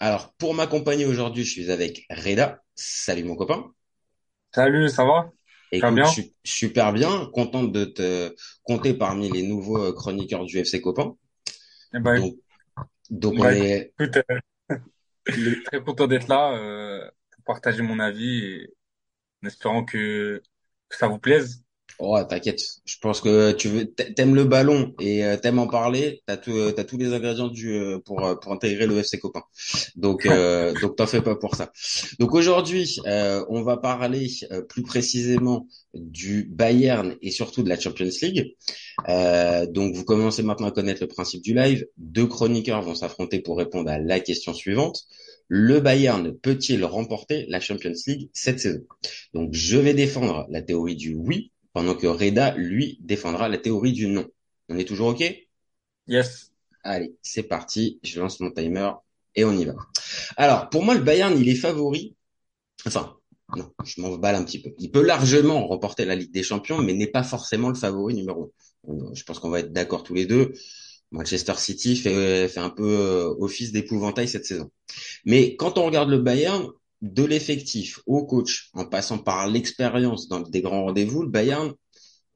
Alors, pour m'accompagner aujourd'hui, je suis avec Reda. Salut mon copain. Salut, ça va? Écoute, bien? je suis super bien, content de te compter parmi les nouveaux euh, chroniqueurs du FC Copain. Eh ben, donc, donc bah, on est... écoute, euh, très content d'être là euh, pour partager mon avis et en espérant que, que ça vous plaise. Oh, t'inquiète. Je pense que tu veux, t'aimes le ballon et euh, t'aimes en parler. T'as tout, euh, t'as tous les ingrédients du euh, pour pour intégrer le FC copain. Donc euh, donc t'en fais pas pour ça. Donc aujourd'hui, on va parler plus précisément du Bayern et surtout de la Champions League. donc vous commencez maintenant à connaître le principe du live. Deux chroniqueurs vont s'affronter pour répondre à la question suivante. Le Bayern peut-il remporter la Champions League cette saison? Donc je vais défendre la théorie du oui pendant que Reda, lui, défendra la théorie du non. On est toujours OK? Yes. Allez, c'est parti. Je lance mon timer et on y va. Alors, pour moi, le Bayern, il est favori. Enfin, non, je m'en balle un petit peu. Il peut largement remporter la Ligue des Champions, mais n'est pas forcément le favori numéro un. Je pense qu'on va être d'accord tous les deux. Manchester City fait, fait un peu euh, office d'épouvantail cette saison. Mais quand on regarde le Bayern, de l'effectif au coach, en passant par l'expérience dans des grands rendez-vous, le Bayern,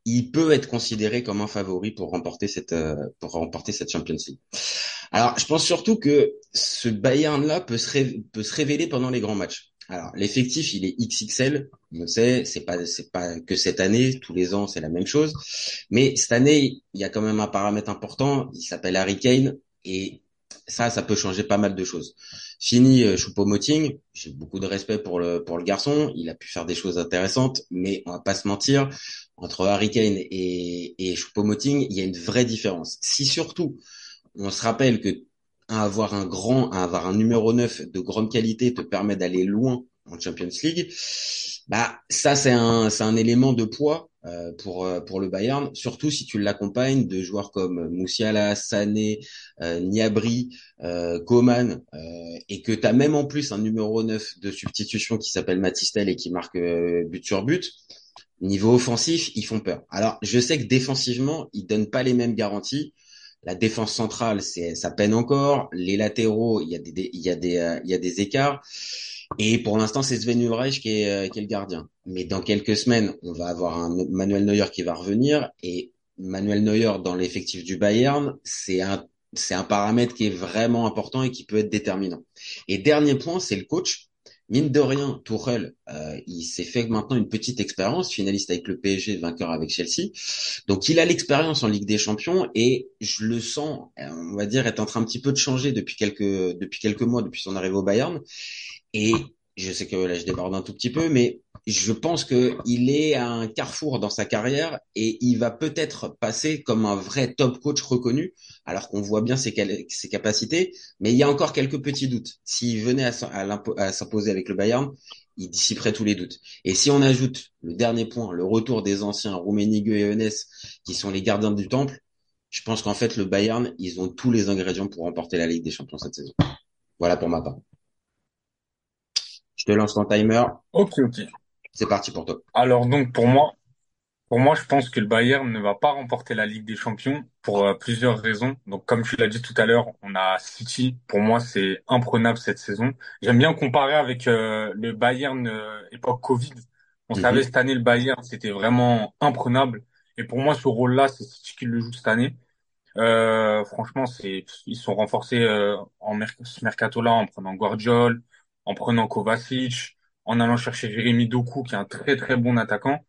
il peut être considéré comme un favori pour remporter cette euh, pour remporter cette Champions League. Alors, je pense surtout que ce Bayern-là peut se peut se révéler pendant les grands matchs. Alors, l'effectif, il est XXL, on le sait, c'est pas c'est pas que cette année, tous les ans, c'est la même chose. Mais cette année, il y a quand même un paramètre important, il s'appelle Harry Kane et ça, ça peut changer pas mal de choses. Fini euh, Choupo-Moting, j'ai beaucoup de respect pour le pour le garçon, il a pu faire des choses intéressantes, mais on va pas se mentir, entre Harry Kane et, et Choupo-Moting, il y a une vraie différence. Si surtout, on se rappelle que avoir un grand, avoir un numéro 9 de grande qualité te permet d'aller loin en Champions League, bah ça c'est un c'est un élément de poids euh, pour euh, pour le Bayern, surtout si tu l'accompagnes de joueurs comme Moussiala, Sané, euh, Niabri, euh, Coman, et que tu as même en plus un numéro 9 de substitution qui s'appelle Matistel et qui marque but sur but. Niveau offensif, ils font peur. Alors, je sais que défensivement, ils donnent pas les mêmes garanties. La défense centrale, c'est ça peine encore. Les latéraux, il y a des il y a des il y a des écarts. Et pour l'instant, c'est Sven Ulreich qui est, euh, qui est le gardien. Mais dans quelques semaines, on va avoir un Manuel Neuer qui va revenir. Et Manuel Neuer dans l'effectif du Bayern, c'est un c'est un paramètre qui est vraiment important et qui peut être déterminant. Et dernier point, c'est le coach. Mine de rien, Tourelle, euh, il s'est fait maintenant une petite expérience, finaliste avec le PSG, vainqueur avec Chelsea. Donc il a l'expérience en Ligue des Champions et je le sens, on va dire, est en train un petit peu de changer depuis quelques depuis quelques mois, depuis son arrivée au Bayern. Et je sais que là, je déborde un tout petit peu, mais je pense qu'il est à un carrefour dans sa carrière et il va peut-être passer comme un vrai top coach reconnu, alors qu'on voit bien ses, capacités, mais il y a encore quelques petits doutes. S'il venait à s'imposer avec le Bayern, il dissiperait tous les doutes. Et si on ajoute le dernier point, le retour des anciens Rummenigge et Enes, qui sont les gardiens du temple, je pense qu'en fait, le Bayern, ils ont tous les ingrédients pour remporter la Ligue des Champions cette saison. Voilà pour ma part. Je te lance ton timer. Ok, ok. C'est parti pour toi. Alors donc pour moi, pour moi, je pense que le Bayern ne va pas remporter la Ligue des Champions pour euh, plusieurs raisons. Donc comme tu l'as dit tout à l'heure, on a City. Pour moi, c'est imprenable cette saison. J'aime bien comparer avec euh, le Bayern euh, époque Covid. On Mhm. savait cette année le Bayern, c'était vraiment imprenable. Et pour moi, ce rôle-là, c'est City qui le joue cette année. Euh, franchement, c'est ils sont renforcés en ce mercato-là en prenant Guardiola, en prenant Kovacic, en allant chercher Jérémy Doku, qui est un très très bon attaquant,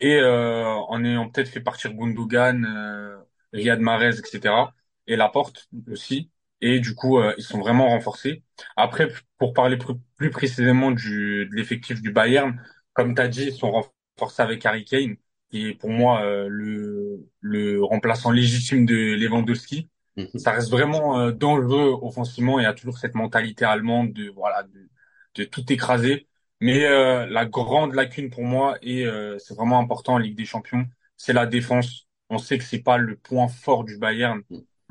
et euh, en ayant peut-être fait partir Gundogan, euh, Riyad Mahrez, etc. Et Laporte aussi. Et du coup, euh, ils sont vraiment renforcés. Après, pour parler plus, plus précisément du, de l'effectif du Bayern, comme tu as dit, ils sont renforcés avec Harry Kane, qui est pour moi euh, le, le remplaçant légitime de Lewandowski. Mhm. Ça reste vraiment euh, dangereux offensivement et a toujours cette mentalité allemande de voilà de de tout écraser. Mais euh, la grande lacune pour moi, et euh, c'est vraiment important en Ligue des Champions, c'est la défense. On sait que c'est pas le point fort du Bayern.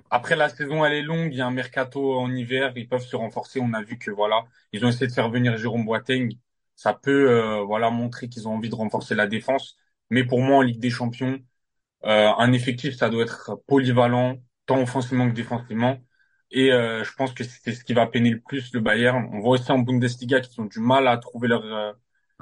Après, la saison, elle est longue. Il y a un mercato en hiver. Ils peuvent se renforcer. On a vu que voilà, ils ont essayé de faire venir Jérôme Boateng. Ça peut euh, voilà montrer qu'ils ont envie de renforcer la défense. Mais pour moi, en Ligue des Champions, un effectif, ça doit être polyvalent, tant offensivement que défensivement. Et euh, je pense que c'est ce qui va peiner le plus le Bayern. On voit aussi en Bundesliga qu'ils ont du mal à trouver leur euh,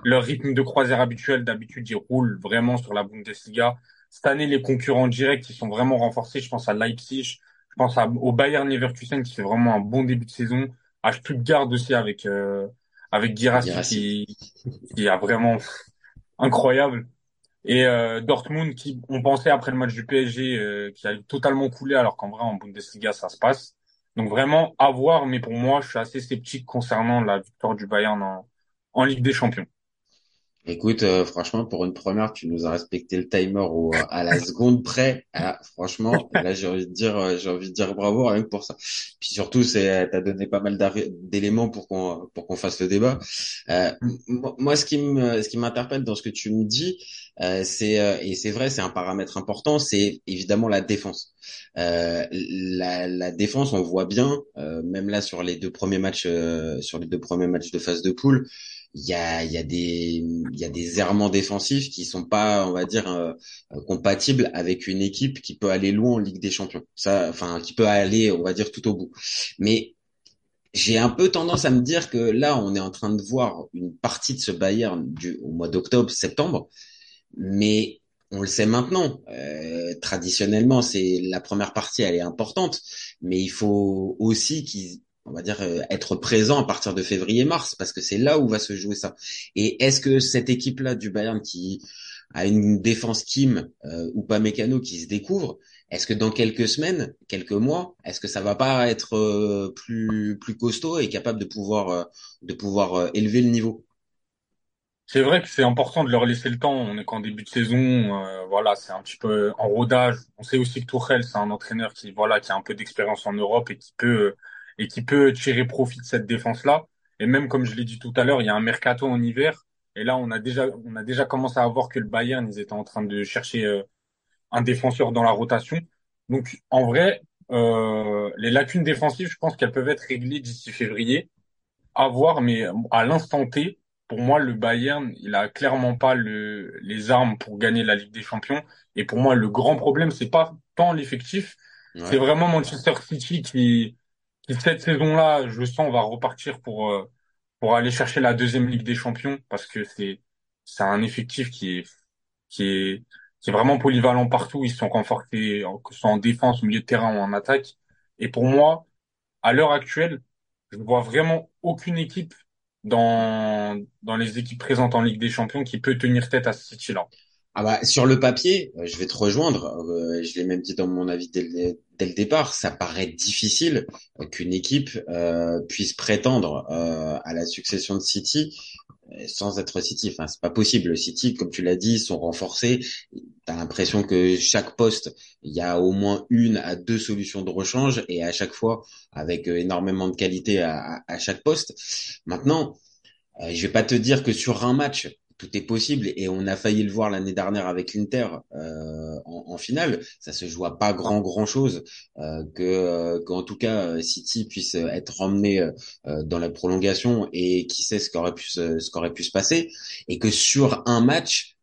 leur rythme de croisière habituel. D'habitude, ils roulent vraiment sur la Bundesliga. Cette année, les concurrents directs, ils sont vraiment renforcés. Je pense à Leipzig, je pense à, au Bayern Leverkusen qui fait vraiment un bon début de saison. À Stuttgart aussi avec euh, avec Guirassy qui, qui a vraiment incroyable. Et euh, Dortmund qui on pensait après le match du PSG euh, qui a totalement coulé alors qu'en vrai en Bundesliga ça se passe. Donc vraiment à voir, mais pour moi je suis assez sceptique concernant la victoire du Bayern en, en Ligue des Champions. Écoute, euh, franchement, pour une première, tu nous as respecté le timer au, à la seconde près. Ah, franchement, là, j'ai envie de dire, euh, j'ai envie de dire bravo rien que pour ça. Puis surtout, c'est, t'as donné pas mal d'éléments pour qu'on, pour qu'on fasse le débat. Euh, moi, ce qui me, ce qui m'interpelle dans ce que tu me dis, euh, c'est, euh, et c'est vrai, c'est un paramètre important, c'est évidemment la défense. la, la défense, on voit bien, même là sur les deux premiers matchs, sur les deux premiers matchs de phase de poule il y a, il y a des il y a des errements défensifs qui sont pas on va dire euh, compatibles avec une équipe qui peut aller loin en Ligue des Champions. Ça enfin qui peut aller on va dire tout au bout. Mais j'ai un peu tendance à me dire que là on est en train de voir une partie de ce Bayern du au mois d'octobre septembre. Mais on le sait maintenant. Euh, traditionnellement, c'est la première partie, elle est importante, mais il faut aussi qu'ils on va dire euh, être présent à partir de février-mars parce que c'est là où va se jouer ça. Et est-ce que cette équipe-là du Bayern qui a une défense Kim euh, ou pas mécano qui se découvre, est-ce que dans quelques semaines, quelques mois, est-ce que ça va pas être euh, plus plus costaud et capable de pouvoir de pouvoir élever le niveau? C'est vrai que c'est important de leur laisser le temps. On est qu'en début de saison, voilà, c'est un petit peu en rodage. On sait aussi que Tourelle, c'est un entraîneur qui voilà qui a un peu d'expérience en Europe et qui peut et qui peut tirer profit de cette défense-là. Et même comme je l'ai dit tout à l'heure, il y a un mercato en hiver. Et là, on a déjà, on a déjà commencé à voir que le Bayern, ils étaient en train de chercher euh, un défenseur dans la rotation. Donc, en vrai, euh, les lacunes défensives, je pense qu'elles peuvent être réglées d'ici février. À voir, mais à l'instant T, pour moi, le Bayern, il a clairement pas le, les armes pour gagner la Ligue des Champions. Et pour moi, le grand problème, c'est pas tant l'effectif, c'est vraiment Manchester City qui, cette saison-là, je sens, on va repartir pour euh, pour aller chercher la deuxième Ligue des Champions parce que c'est c'est un effectif qui est qui est qui est vraiment polyvalent partout. Ils sont renforcés, que ce soit en défense, au milieu de terrain ou en attaque. Et pour moi, à l'heure actuelle, je ne vois vraiment aucune équipe dans dans les équipes présentes en Ligue des Champions qui peut tenir tête à ce City-là. Ah bah, sur le papier, euh, je vais te rejoindre. Euh, je l'ai même dit dans mon avis dès le, dès le départ. Ça paraît difficile euh, qu'une équipe puisse prétendre à la succession de City sans être City. Enfin, c'est pas possible. City, comme tu l'as dit, sont renforcés. T'as l'impression que chaque poste, il y a au moins une à deux solutions de rechange et à chaque fois avec énormément de qualité à, à chaque poste. Maintenant, je vais pas te dire que sur un match, tout est possible et on a failli le voir l'année dernière avec l'Inter euh, en, finale. Ça se joue à pas grand grand chose euh, que euh, qu'en tout cas City puisse être emmené dans la prolongation et qui sait ce qu'aurait pu ce qu'aurait pu se passer et que sur un match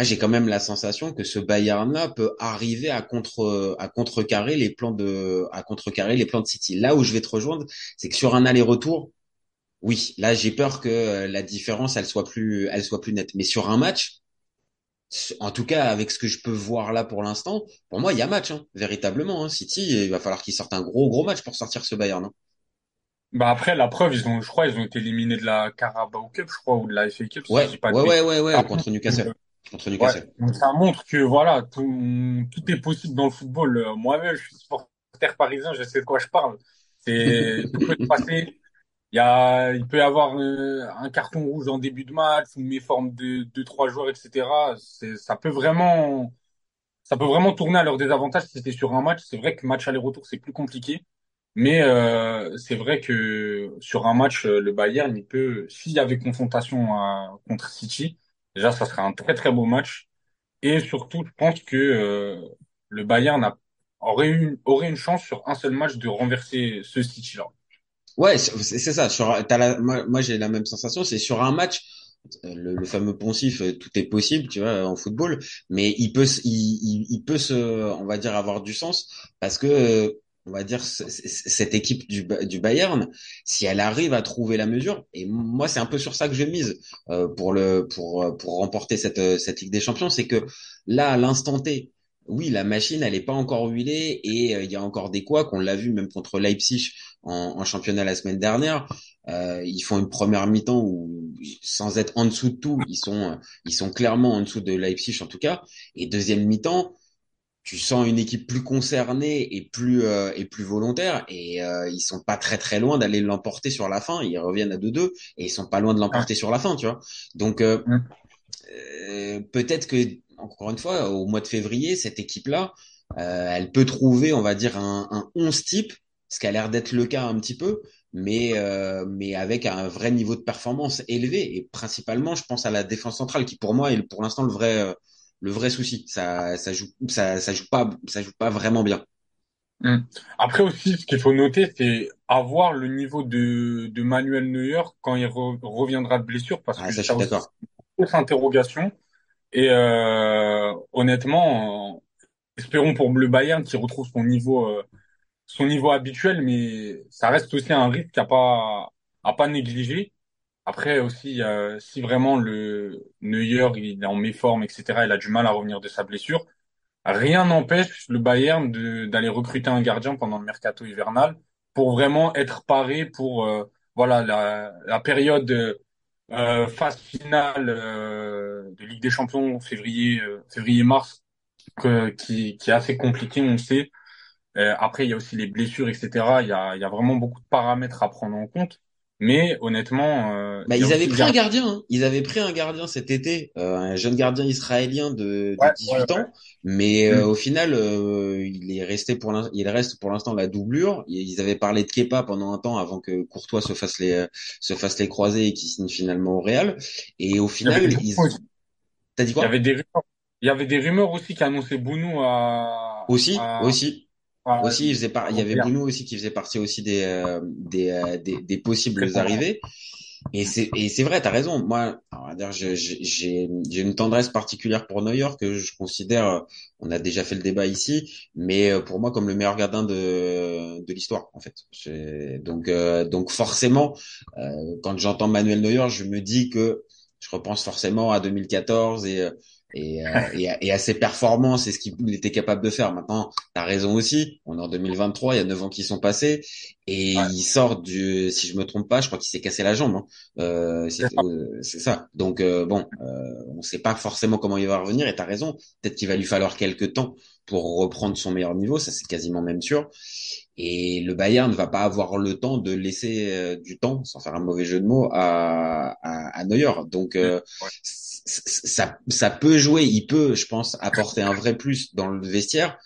j'ai quand même la sensation que ce Bayern-là peut arriver à contre à contrecarrer les plans de à contrecarrer les plans de City. Là où je vais te rejoindre, c'est que sur un aller-retour, oui, là j'ai peur que euh, la différence elle soit plus elle soit plus nette. Mais sur un match, en tout cas avec ce que je peux voir là pour l'instant, pour moi il y a match hein, véritablement. Hein. City, il va falloir qu'ils sortent un gros gros match pour sortir ce Bayern. Hein. Bah après la preuve ils ont je crois ils ont été éliminés de la Carabao Cup je crois ou de la FA Cup. Ouais ouais, ouais, ouais contre Newcastle. contre Newcastle. donc ça montre que voilà tout tout est possible dans le football. Euh, moi-même je suis supporter parisien, je sais de quoi je parle. C'est tout peut passer il y a, il peut y avoir euh, un carton rouge en début de match, une méforme de deux trois joueurs, etc. Ça peut vraiment, ça peut vraiment tourner à leur désavantage si c'était sur un match. C'est vrai que match aller-retour c'est plus compliqué, Mais euh, c'est vrai que sur un match, euh, le Bayern, il peut, s'il y avait confrontation à- contre City, déjà, ça serait un très très beau match. Et surtout, je pense que euh, le Bayern a, aurait eu, aurait une chance sur un seul match de renverser ce City-là. Ouais, c'est ça. Sur, t'as la, moi, moi, j'ai la même sensation. C'est sur un match, le, le fameux poncif, euh, tout est possible, tu vois, en football. Mais il peut, il, il, il peut se, on va dire, avoir du sens parce que, on va dire, cette équipe du, du Bayern, si elle arrive à trouver la mesure, et moi, c'est un peu sur ça que je mise euh, pour le, pour, pour remporter cette, cette Ligue des Champions, c'est que là, à l'instant T. Oui, la machine, elle est pas encore huilée et euh, il y a encore des couacs. On l'a vu même contre Leipzig en, en championnat la semaine dernière. Euh, ils font une première mi-temps où, sans être en dessous de tout, ils sont, ils sont clairement en dessous de Leipzig en tout cas. Et deuxième mi-temps, tu sens une équipe plus concernée et plus euh, et plus volontaire. Et euh, ils sont pas très très loin d'aller l'emporter sur la fin. Ils reviennent à 2-2 et ils sont pas loin de l'emporter sur la fin, tu vois. Donc euh, Mm. euh, peut-être que encore une fois, au mois de février, cette équipe-là, euh, elle peut trouver, on va dire, un, un 11 type, ce qui a l'air d'être le cas un petit peu, mais, euh, mais avec un vrai niveau de performance élevé. Et principalement, je pense à la défense centrale, qui pour moi est pour l'instant le vrai, le vrai souci. Ça, ça joue, ça, ça joue pas, ça joue pas vraiment bien. Mm. Après aussi, ce qu'il faut noter, c'est avoir le niveau de, de Manuel Neuer quand il re- reviendra de blessure, parce Ah, que ça, je suis d'accord. grosse interrogation. Et euh, honnêtement, euh, espérons pour le Bayern qu'il retrouve son niveau, son niveau habituel, mais ça reste aussi un risque à pas, à pas négliger. Après aussi, euh, si vraiment le Neuer il est en méforme, etc., il a du mal à revenir de sa blessure, rien n'empêche le Bayern d'aller recruter un gardien pendant le mercato hivernal pour vraiment être paré pour euh, voilà la, la période euh, phase finale euh, de Ligue des Champions février euh, février-mars que- qui qui est assez compliqué, on le sait. Euh, après, il y a aussi les blessures, etc. Il y a, il y a vraiment beaucoup de paramètres à prendre en compte. Mais honnêtement, euh, Bah, ils avaient pris un gardien. hein. Ils avaient pris un gardien cet été, euh, un jeune gardien israélien de, de Ouais, ouais, 18 ouais. ans, mais euh, Mm. au final, euh, il est resté pour il reste pour l'instant la doublure. Ils avaient parlé de Kepa pendant un temps avant que Courtois se fasse les se fasse les croisés et qu'il signe finalement au Real. Et au final, ils, t'as dit Il y quoi? avait des rumeurs. Il y avait des rumeurs aussi qui annonçaient Bounou à, Aussi, à, aussi, aussi, il faisait par... il y avait. Bounou aussi qui faisait partie aussi des euh, des, euh, des des possibles arrivées. Et c'est et c'est vrai, t'as raison. Moi, on va dire, j'ai j'ai une tendresse particulière pour Neuer que je considère, on a déjà fait le débat ici, mais euh, pour moi comme le meilleur gardien de de l'histoire en fait. J'ai- Donc euh, donc forcément, euh, quand j'entends Manuel Neuer, je me dis que je repense forcément à 2014 et euh, et, euh, et, à, et à ses performances et ce qu'il était capable de faire. Maintenant, t'as raison aussi. On est en 2023, il y a neuf ans qui sont passés et Ouais. il sort du, si je me trompe pas, je crois qu'il s'est cassé la jambe. hein. Euh, c'est C'est ça. euh, c'est ça. Donc euh, bon, euh, on sait pas forcément comment il va revenir. Et t'as raison. Peut-être qu'il va lui falloir quelques temps pour reprendre son meilleur niveau. Ça c'est quasiment même sûr. Et le Bayern ne va pas avoir le temps de laisser du temps, sans faire un mauvais jeu de mots, à, à, à Neuer. Donc euh, Ouais. Ça, ça peut jouer. Il peut, je pense, apporter un vrai plus dans le vestiaire.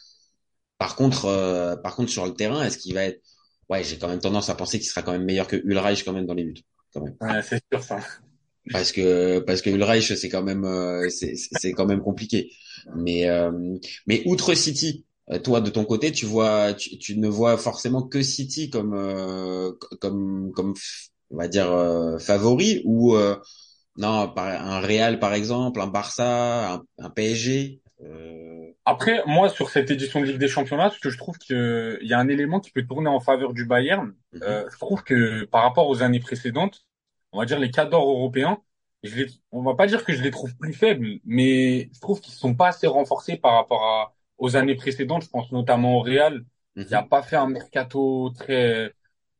Par contre, euh, par contre sur le terrain, est-ce qu'il va être Ouais, j'ai quand même tendance à penser qu'il sera quand même meilleur que Ulreich quand même dans les buts, quand même. Ouais, c'est sûr ça. Parce que parce que Ulreich c'est quand même euh, c'est c'est quand même compliqué. Mais euh, mais outre City, euh, toi de ton côté, tu vois tu, tu ne vois forcément que City comme euh, comme comme on va dire euh, favori ou euh, non un Real par exemple, un Barça, un, un PSG. euh, Après, moi, sur cette édition de Ligue des Championnats, ce que je trouve qu'il y a un élément qui peut tourner en faveur du Bayern, mhm. euh, je trouve que par rapport aux années précédentes, on va dire les cadors européens, je les, on va pas dire que je les trouve plus faibles, mais je trouve qu'ils sont pas assez renforcés par rapport à, aux années précédentes. Je pense notamment au Real, qui a mhm. pas fait un mercato très,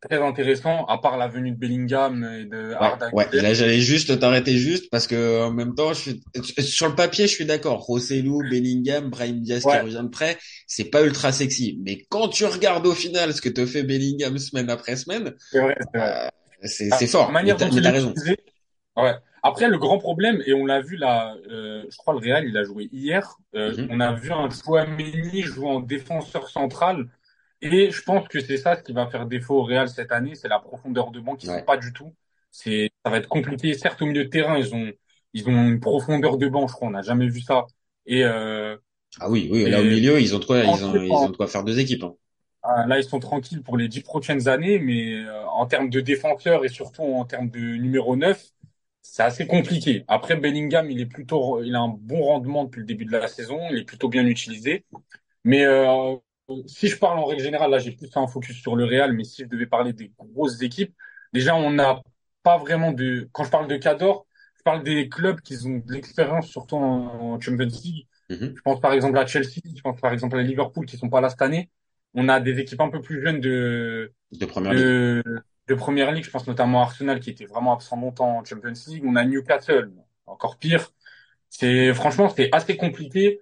très intéressant, à part la venue de Bellingham et de Arda ouais. Là, j'allais juste t'arrêter juste parce que en même temps, je suis sur le papier, je suis d'accord. Rossellou, Bellingham, Brahim Diaz qui Ouais, revient de près, c'est pas ultra sexy. Mais quand tu regardes au final ce que te fait Bellingham semaine après semaine, c'est vrai, c'est vrai. euh, c'est fort. Manière dont il raison. utilisé, Ouais. Après, le grand problème, et on l'a vu là, euh, je crois le Real, il a joué hier, euh, Mhm. on a vu un Chouameni jouer en défenseur central Et je pense que c'est ça ce qui va faire défaut au Real cette année, c'est la profondeur de banc qu'ils n'ont Ouais. pas du tout. C'est, ça va être compliqué. Certes, au milieu de terrain, ils ont, ils ont une profondeur de banc, je crois, on n'a jamais vu ça. Et, euh, Ah oui, oui, là au milieu, ils ont quoi, ils ont, ils ont de quoi faire deux équipes. hein. ah, là, ils sont tranquilles pour les dix prochaines années, mais euh, en termes de défenseurs et surtout en termes de numéro 9, c'est assez compliqué. Après, Bellingham, il est plutôt, il a un bon rendement depuis le début de la saison, il est plutôt bien utilisé. Mais euh, si je parle en règle générale, là j'ai plus un focus sur le Real, mais si je devais parler des grosses équipes, déjà on n'a pas vraiment de... Quand je parle de Cador, je parle des clubs qui ont de l'expérience, surtout en, Champions League. Mhm. Je pense par exemple à Chelsea, je pense par exemple à Liverpool qui sont pas là cette année. On a des équipes un peu plus jeunes de, De première ligue. de, de Première Ligue, je pense notamment à Arsenal qui était vraiment absent longtemps en Champions League. On a Newcastle, encore pire. C'est franchement c'était assez compliqué.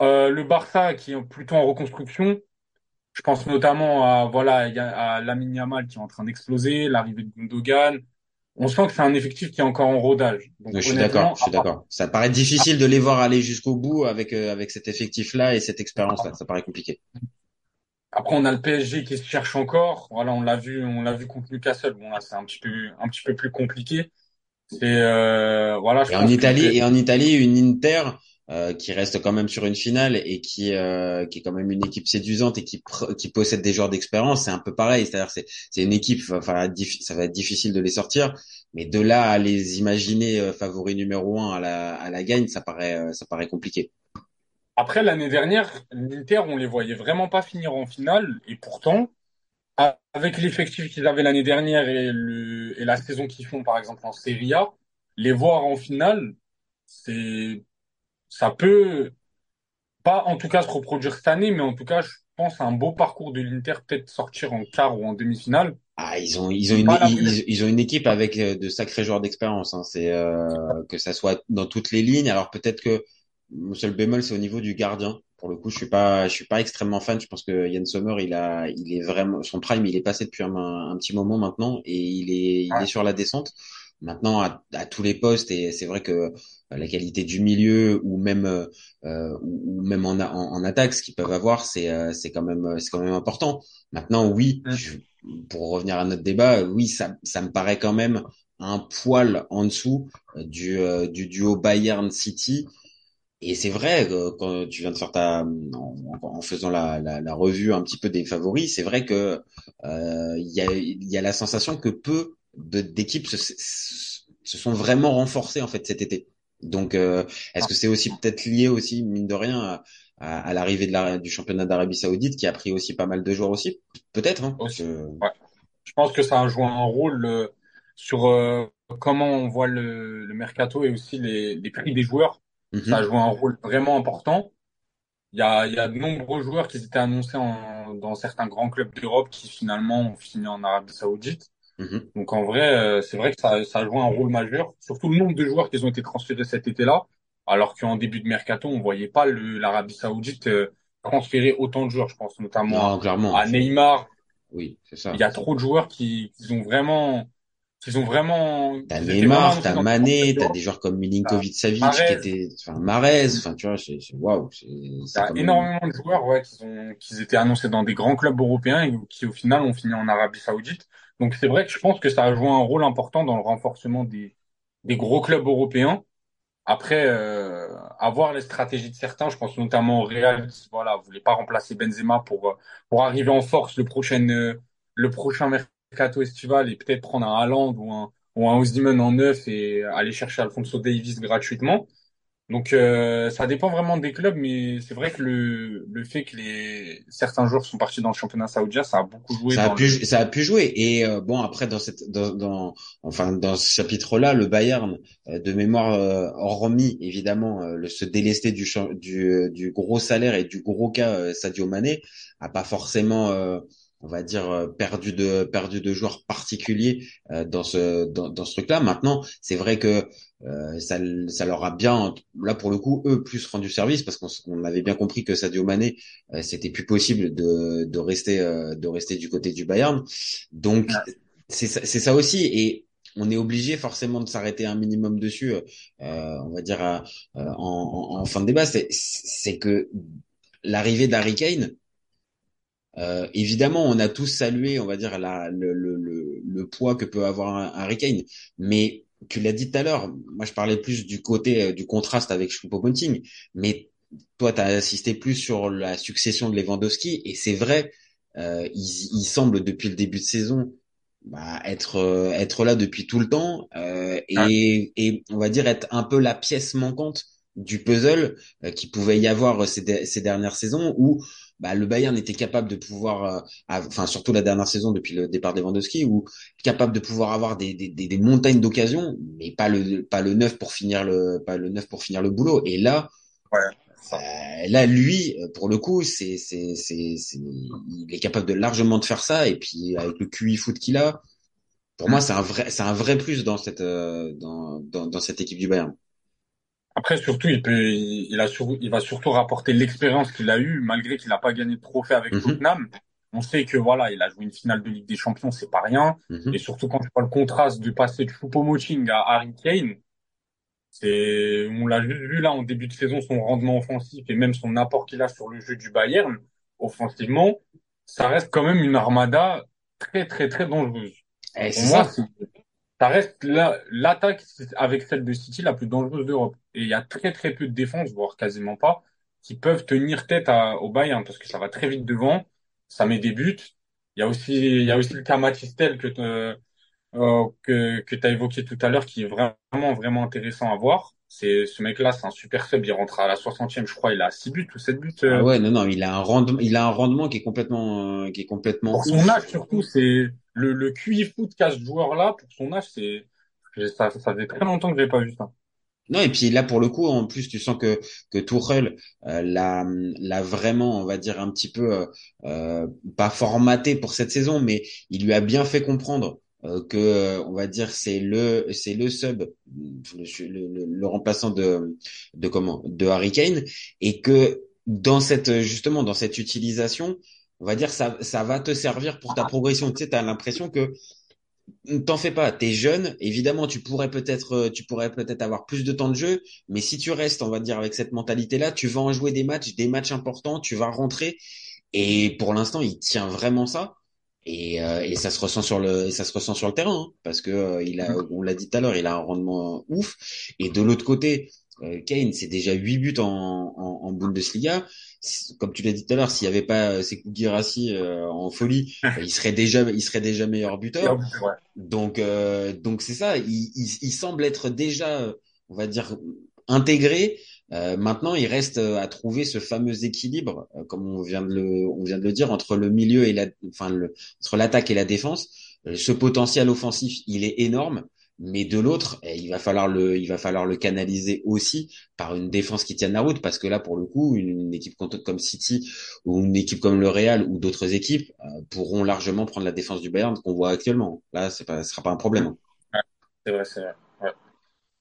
Euh, le Barça qui est plutôt en reconstruction. Je pense notamment à voilà à Lamine Yamal qui est en train d'exploser, l'arrivée de Gundogan. On sent que c'est un effectif qui est encore en rodage. Donc Je suis d'accord, je suis d'accord. Ça paraît difficile de les voir aller jusqu'au bout avec euh, avec cet effectif-là et cette expérience-là. Ça paraît compliqué. après on a le PSG qui se cherche encore. Voilà, on l'a vu, on l'a vu contre Newcastle. Bon là c'est un petit peu un petit peu plus compliqué. C'est euh, voilà, je Et en Italie, et en Italie, une Inter euh, qui reste quand même sur une finale et qui euh, qui est quand même une équipe séduisante et qui qui possède des joueurs d'expérience, c'est un peu pareil. C'est-à-dire c'est c'est une équipe, enfin ça va être difficile de les sortir, mais de là à les imaginer euh, favoris numéro un à la à la gagne, ça paraît euh, ça paraît compliqué. Après, l'année dernière, l'Inter, on les voyait vraiment pas finir en finale. Et pourtant, avec l'effectif qu'ils avaient l'année dernière et, le, et la saison qu'ils font, par exemple, en Serie A, les voir en finale, c'est, ça peut pas, en tout cas, se reproduire cette année, mais en tout cas, je pense à un beau parcours de l'Inter, peut-être sortir en quart ou en demi-finale. Ah, ils ont ils ont une ils, ont une équipe avec euh, de sacrés joueurs d'expérience. Hein. C'est euh, que ça soit dans toutes les lignes. Alors peut-être que mon seul bémol c'est au niveau du gardien. Pour le coup, je suis pas je suis pas extrêmement fan. Je pense que Yann Sommer il a il est vraiment son prime il est passé depuis un, un petit moment maintenant et il est il Ouais. est sur la descente. Maintenant à, à tous les postes et c'est vrai que euh, la qualité du milieu ou même euh, euh, ou, même en, en, en attaque ce qu'ils peuvent avoir c'est euh, c'est quand même c'est quand même important. Maintenant oui, je- pour revenir à notre débat, oui ça ça me paraît quand même un poil en dessous du du duo Bayern City et c'est vrai que quand tu viens de faire ta en, en faisant la, la, la revue un petit peu des favoris, c'est vrai que euh, il y a il y a la sensation que peu d'équipes se, se sont vraiment renforcées en fait cet été. Donc euh, est-ce que c'est aussi peut-être lié aussi mine de rien à, à, à l'arrivée de la, du championnat d'Arabie Saoudite qui a pris aussi pas mal de joueurs aussi? Peut-être hein, que- Ouais. Je pense que ça a joué un rôle euh, sur euh, comment on voit le, le mercato et aussi les, les prix des joueurs. Mhm. Ça a joué un rôle vraiment important. Il y a, il y a de nombreux joueurs qui étaient annoncés en, dans certains grands clubs d'Europe qui finalement ont fini en Arabie Saoudite. Mhm. Donc en vrai, euh, c'est vrai que ça, ça a joué un rôle majeur. Surtout le nombre de joueurs qui ont été transférés cet été-là, alors qu'en début de mercato, on voyait pas le- l'Arabie Saoudite euh, transférer autant de joueurs. Je pense notamment Non, à Neymar. Oui, c'est ça. Il y a trop de joueurs qui, qui ont vraiment, qui ont vraiment. T'as Neymar, t'as Mané, t'as des joueurs comme Milinkovic Savic Mahrez. qui étaient, enfin Marez, enfin tu vois, c'est waouh, même- énormément de joueurs ouais, qui, ont, qui étaient annoncés dans des grands clubs européens et qui au final ont fini en Arabie Saoudite. Donc c'est vrai que je pense que ça a joué un rôle important dans le renforcement des, des gros clubs européens. Après, euh, avoir les stratégies de certains, je pense notamment au Real, qui voilà, voulait pas remplacer Benzema pour euh, pour arriver en force le prochain euh, le prochain mercato estival et peut-être prendre un Haaland ou un ou un en neuf et aller chercher Alfonso Davies gratuitement. Donc euh, ça dépend vraiment des clubs, mais c'est vrai que le, le fait que les certains joueurs sont partis dans le championnat saoudien, ça a beaucoup joué ça a pu, le... ça a pu jouer. Et euh, bon, après dans cette, dans, dans, enfin dans ce chapitre-là, le Bayern, euh, de mémoire, euh, hormis évidemment euh, le se délester du, du, du gros salaire et du gros cas euh, Sadio Mané, a pas forcément, euh, on va dire, perdu de perdu de joueurs particuliers euh, dans ce dans, dans ce truc-là. Maintenant, c'est vrai que euh, ça, ça leur a bien, là pour le coup, eux plus rendu service parce qu'on on avait bien compris que Sadio Mané, euh, c'était plus possible de, de rester euh, de rester du côté du Bayern. Donc c'est ça, c'est ça aussi et on est obligé forcément de s'arrêter un minimum dessus. euh, on va dire à- euh, en, en, en fin de débat, c'est c'est que l'arrivée d'Harry Kane Euh, évidemment, on a tous salué, on va dire, la, le, le, le, le poids que peut avoir un, un Harry Kane. Mais tu l'as dit tout à l'heure, moi je parlais plus du côté euh, du contraste avec Choupo-Moting, mais toi tu as assisté plus sur la succession de Lewandowski et c'est vrai, euh, il, il, semble depuis le début de saison bah, être euh, être là depuis tout le temps euh, et, et on va dire être un peu la pièce manquante du puzzle euh, qui pouvait y avoir ces, ces dernières saisons où bah, le Bayern était capable de pouvoir, euh, enfin surtout la dernière saison depuis le départ de Lewandowski, ou capable de pouvoir avoir des, des, des montagnes d'occasions, mais pas le pas le neuf pour finir le pas le neuf pour finir le boulot. Et là, ouais, euh, là lui, pour le coup, c'est c'est c'est il est capable de largement de faire ça. Et puis avec le QI foot qu'il a, pour moi, c'est un vrai c'est un vrai plus dans cette euh, dans, dans dans cette équipe du Bayern. Après, surtout, il peut, il, a sur, il va surtout rapporter l'expérience qu'il a eue, malgré qu'il n'a pas gagné de trophée avec Mhm. Tottenham. On sait que voilà, il a joué une finale de Ligue des Champions, c'est pas rien. Mhm. Et surtout quand tu vois le contraste de passer de Choupo-Moting à Harry Kane, c'est, on l'a juste vu là en début de saison, son rendement offensif et même son apport qu'il a sur le jeu du Bayern, offensivement, ça reste quand même une armada très très très dangereuse. Et Pour c'est ça. Ça reste la- l'attaque avec celle de City la plus dangereuse d'Europe. Et il y a très très peu de défense, voire quasiment pas, qui peuvent tenir tête à, au Bayern parce que ça va très vite devant, ça met des buts. Il y a aussi, il y a aussi le cas Matistel que te- euh, que que t'as évoqué tout à l'heure qui est vraiment vraiment intéressant à voir. C'est ce mec-là, c'est un super sub. Il rentre à la 60e, je crois, il a 6 buts ou 7 buts. Ah euh, ouais, non, non, il a un rendement, il a un rendement qui est complètement, euh, qui est complètement Pour son âge surtout, c'est le, le QI foot qu'a ce joueur-là, pour son âge, c'est ça, ça fait très longtemps que j'ai pas vu ça. Non, et puis là, pour le coup, en plus, tu sens que, que Tourelle euh, l'a, l'a vraiment, on va dire, un petit peu, euh, euh, pas formaté pour cette saison, mais il lui a bien fait comprendre euh, que, euh, on va dire, c'est le, c'est le sub, le, le, le remplaçant de, de comment, de Harry Kane, et que dans cette, justement, dans cette utilisation, on va dire, ça, ça va te servir pour ta progression. Tu sais, t'as l'impression que T'en fais pas, t'es jeune, évidemment tu pourrais peut-être euh, tu pourrais peut-être avoir plus de temps de jeu, mais si tu restes, on va dire avec cette mentalité-là, tu vas en jouer des matchs, des matchs importants, tu vas rentrer. Et pour l'instant, il tient vraiment ça. Et, euh, et ça se ressent sur le et ça se ressent sur le terrain hein, parce que euh, il a on l'a dit tout à l'heure, il a un rendement ouf. Et de l'autre côté, Kane, c'est déjà 8 buts en, en, en Bundesliga. Comme tu l'as dit tout à l'heure, s'il n'y avait pas euh, Sekou Guirassy euh, en folie, il serait déjà il serait déjà meilleur buteur. Ouais. Donc, euh, donc c'est ça. Il, il, il semble être déjà, on va dire, intégré. Euh, maintenant, il reste à trouver ce fameux équilibre, euh, comme on vient de le, on vient de le dire, entre le milieu et la, enfin, le, entre l'attaque et la défense. Euh, ce potentiel offensif, il est énorme, mais de l'autre, eh, il va falloir le, il va falloir le canaliser aussi par une défense qui tienne la route, parce que là, pour le coup, une, équipe comme City ou une équipe comme le Real ou d'autres équipes euh, pourront largement prendre la défense du Bayern qu'on voit actuellement. Là, ce sera pas un problème. Ouais, c'est vrai, c'est vrai.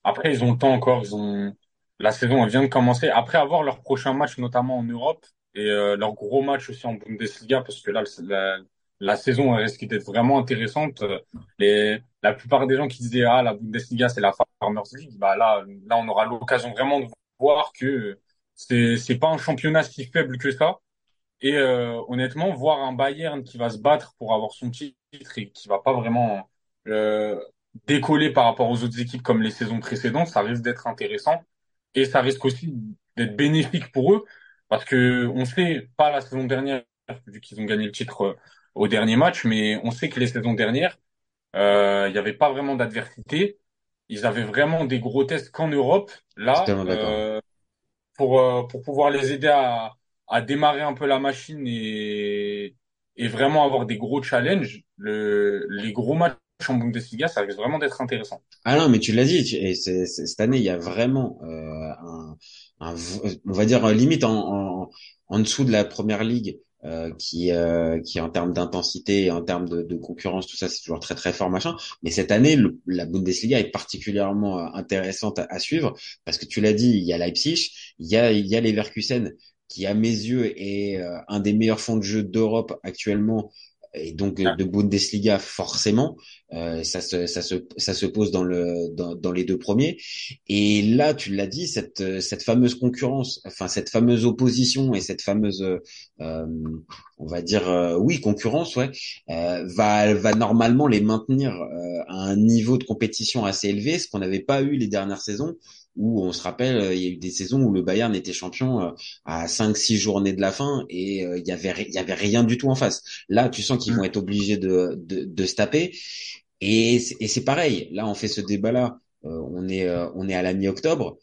Après, ils ont le temps encore. Ils ont la saison vient de commencer. Après avoir leur prochain match, notamment en Europe, et euh, leur gros match aussi en Bundesliga, parce que là, la, la saison risque d'être vraiment intéressante. Les, la plupart des gens qui disaient ah la Bundesliga c'est la Farmers League, bah là, là on aura l'occasion vraiment de voir que c'est c'est pas un championnat si faible que ça. Et euh, honnêtement, voir un Bayern qui va se battre pour avoir son titre et qui va pas vraiment euh, décoller par rapport aux autres équipes comme les saisons précédentes, ça risque d'être intéressant et ça risque aussi d'être bénéfique pour eux parce que on sait pas la saison dernière vu qu'ils ont gagné le titre au dernier match, mais on sait que les saisons dernières euh, il y avait pas vraiment d'adversité, ils avaient vraiment des gros tests qu'en Europe. Là, euh, pour pour pouvoir les aider à à démarrer un peu la machine et, et vraiment avoir des gros challenges, le, les gros matchs en Bundesliga, ça risque vraiment d'être intéressant. Ah non, mais tu l'as dit, et c'est, c'est, cette année, il y a vraiment euh, un, un, on va dire limite en, en, en dessous de la première ligue, euh, qui, euh, qui en termes d'intensité, en termes de, de, concurrence, tout ça, c'est toujours très très fort, machin. Mais cette année, le, la Bundesliga est particulièrement intéressante à, à, suivre parce que tu l'as dit, il y a Leipzig, il y a, il y a les Leverkusen qui à mes yeux est euh, un des meilleurs fonds de jeu d'Europe actuellement et donc de Bundesliga forcément. Euh, ça se ça se ça se pose dans le dans, dans les deux premiers. Et là, tu l'as dit, cette cette fameuse concurrence, enfin cette fameuse opposition et cette fameuse euh, on va dire euh, oui concurrence, ouais, euh, va va normalement les maintenir euh, à un niveau de compétition assez élevé, ce qu'on n'avait pas eu les dernières saisons où on se rappelle, il y a eu des saisons où le Bayern était champion à 5-6 journées de la fin et il y avait il y avait rien du tout en face. Là, tu sens qu'ils vont mm. être obligés de, de, de se taper et, et c'est pareil. Là, on fait ce débat-là. on est on est à la mi-octobre.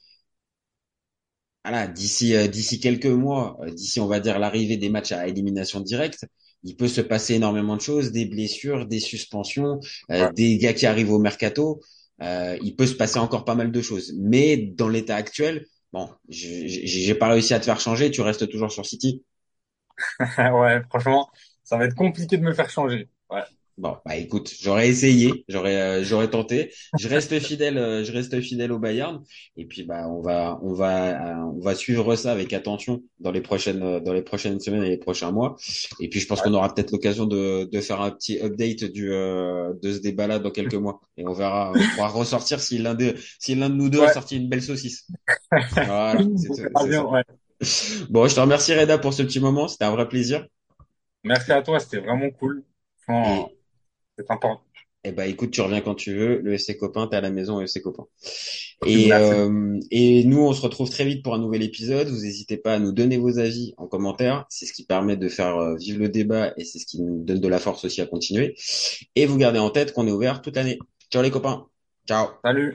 Voilà, d'ici d'ici quelques mois, d'ici on va dire l'arrivée des matchs à élimination directe, il peut se passer énormément de choses, des blessures, des suspensions, des gars qui arrivent au mercato. Euh, il peut se passer encore pas mal de choses. Mais dans l'état actuel, bon, j'ai pas réussi à te faire changer. Tu restes toujours sur City. ouais, franchement, ça va être compliqué de me faire changer. Ouais. Bon, bah écoute, j'aurais essayé, j'aurais euh, j'aurais tenté. Je reste fidèle, euh, je reste fidèle au Bayern. Et puis bah on va on va euh, on va suivre ça avec attention dans les prochaines dans les prochaines semaines et les prochains mois. Et puis je pense qu'on aura peut-être l'occasion de de faire un petit update du de ce débat-là dans quelques mois. Et on verra, on pourra ressortir si l'un de si l'un de nous deux a sorti une belle saucisse. voilà. Bon, je te remercie Reda pour ce petit moment. C'était un vrai plaisir. Merci à toi, c'était vraiment cool. C'est important. Eh ben, écoute, tu reviens quand tu veux. Le SC Copain, t'es à la maison, le SC Copain. Et, euh, et nous, on se retrouve très vite pour un nouvel épisode. Vous n'hésitez pas à nous donner vos avis en commentaire. C'est ce qui permet de faire euh, vivre le débat et c'est ce qui nous donne de la force aussi à continuer. Et vous gardez en tête qu'on est ouvert toute l'année. Ciao les copains. Ciao. Salut.